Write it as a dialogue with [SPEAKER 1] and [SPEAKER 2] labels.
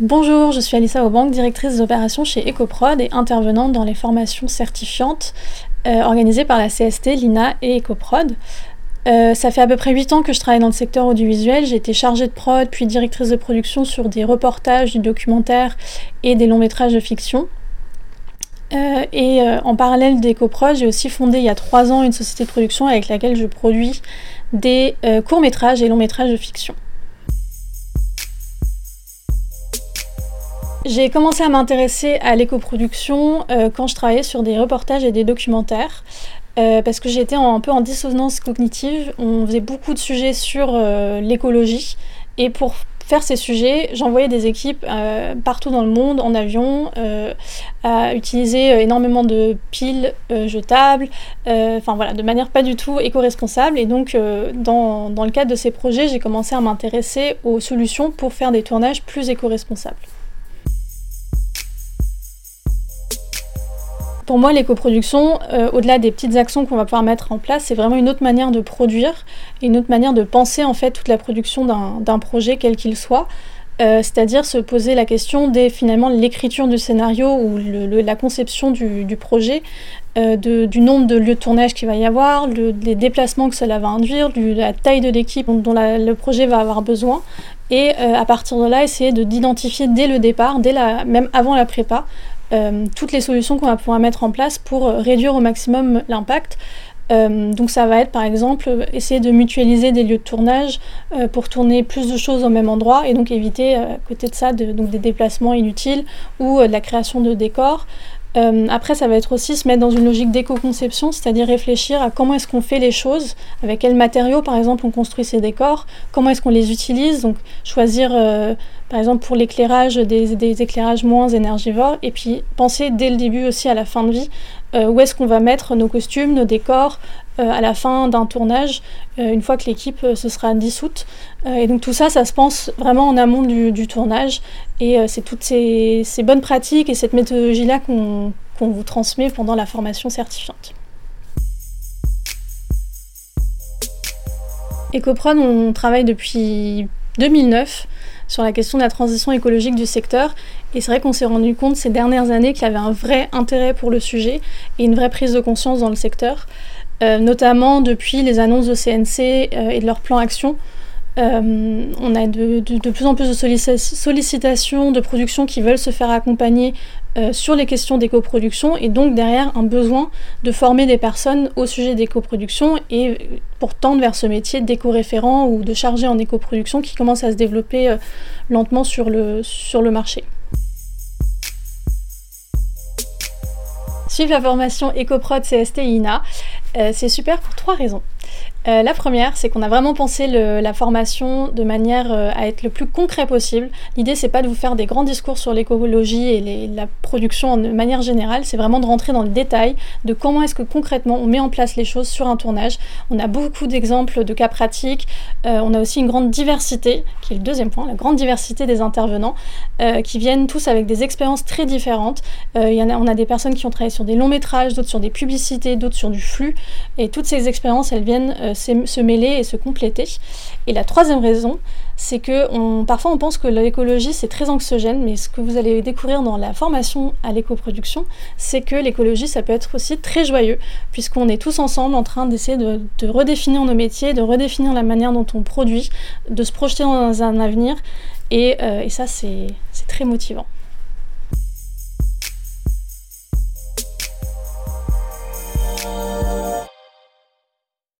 [SPEAKER 1] Bonjour, je suis Alissa Aubank, directrice des opérations chez EcoProd et intervenante dans les formations certifiantes euh, organisées par la CST, l'INA et EcoProd. Euh, ça fait à peu près 8 ans que je travaille dans le secteur audiovisuel. J'ai été chargée de prod, puis directrice de production sur des reportages, du documentaire et des longs métrages de fiction. Euh, et en parallèle d'EcoProd, j'ai aussi fondé il y a 3 ans une société de production avec laquelle je produis des courts métrages et longs métrages de fiction. J'ai commencé à m'intéresser à l'éco-production quand je travaillais sur des reportages et des documentaires. Euh, parce que j'étais un peu en dissonance cognitive. On faisait beaucoup de sujets sur euh, l'écologie. Et pour faire ces sujets, j'envoyais des équipes euh, partout dans le monde en avion à utiliser énormément de piles jetables, enfin voilà, de manière pas du tout éco-responsable. Et donc, dans le cadre de ces projets, j'ai commencé à m'intéresser aux solutions pour faire des tournages plus éco-responsables. Pour moi, l'éco-production, euh, au-delà des petites actions qu'on va pouvoir mettre en place, c'est vraiment une autre manière de produire, une autre manière de penser en fait toute la production d'un projet, quel qu'il soit. Euh, c'est-à-dire se poser la question dès finalement l'écriture du scénario ou la conception du, projet, euh, du nombre de lieux de tournage qu'il va y avoir, les déplacements que cela va induire, la taille de l'équipe dont le projet va avoir besoin, et à partir de là essayer d'identifier dès le départ, dès la, même avant la prépa, euh, toutes les solutions qu'on va pouvoir mettre en place pour euh, réduire au maximum l'impact. Euh, donc ça va être par exemple essayer de mutualiser des lieux de tournage pour tourner plus de choses au même endroit et donc éviter à côté de ça donc des déplacements inutiles ou de la création de décors. Après, ça va être aussi se mettre dans une logique d'éco-conception, c'est-à-dire réfléchir à comment est-ce qu'on fait les choses, avec quels matériaux, par exemple, on construit ces décors, comment est-ce qu'on les utilise, donc choisir par exemple pour l'éclairage, des, éclairages moins énergivores, et puis penser dès le début aussi à la fin de vie, euh, où est-ce qu'on va mettre nos costumes, nos décors euh, à la fin d'un tournage, euh, une fois que l'équipe se sera dissoute. et donc tout ça, ça se pense vraiment en amont du, tournage, et c'est toutes ces, bonnes pratiques et cette méthodologie-là qu'on vous transmet pendant la formation certifiante. EcoProd, on travaille depuis 2009 sur la question de la transition écologique du secteur. Et c'est vrai qu'on s'est rendu compte ces dernières années qu'il y avait un vrai intérêt pour le sujet et une vraie prise de conscience dans le secteur, euh, notamment depuis les annonces de CNC euh, et de leur plan action. Euh, on a de, plus en plus de sollicitations de production qui veulent se faire accompagner sur les questions d'éco-production et donc derrière un besoin de former des personnes au sujet d'éco-production et pour tendre vers ce métier d'éco-référent ou de chargé en éco-production qui commence à se développer lentement sur le, sur le marché. Suivre la formation EcoProd CST INA, euh, c'est super pour trois raisons. Euh, la première, c'est qu'on a vraiment pensé la formation de manière euh, à être le plus concret possible. L'idée, c'est pas de vous faire des grands discours sur l'écologie et la production de manière générale, c'est vraiment de rentrer dans le détail de comment est-ce que concrètement on met en place les choses sur un tournage. On a beaucoup d'exemples de cas pratiques. Euh, on a aussi une grande diversité, qui est le deuxième point, la grande diversité des intervenants, qui viennent tous avec des expériences très différentes. Y en a, on a des personnes qui ont travaillé sur des longs métrages, d'autres sur des publicités, d'autres sur du flux. Et toutes ces expériences, elles viennent se mêler et se compléter. Et la troisième raison, c'est que parfois on pense que l'écologie c'est très anxiogène, mais ce que vous allez découvrir dans la formation à l'éco-production, c'est que l'écologie ça peut être aussi très joyeux, puisqu'on est tous ensemble en train d'essayer de, redéfinir nos métiers, de redéfinir la manière dont on produit, de se projeter dans un avenir, et, euh, et ça c'est très motivant.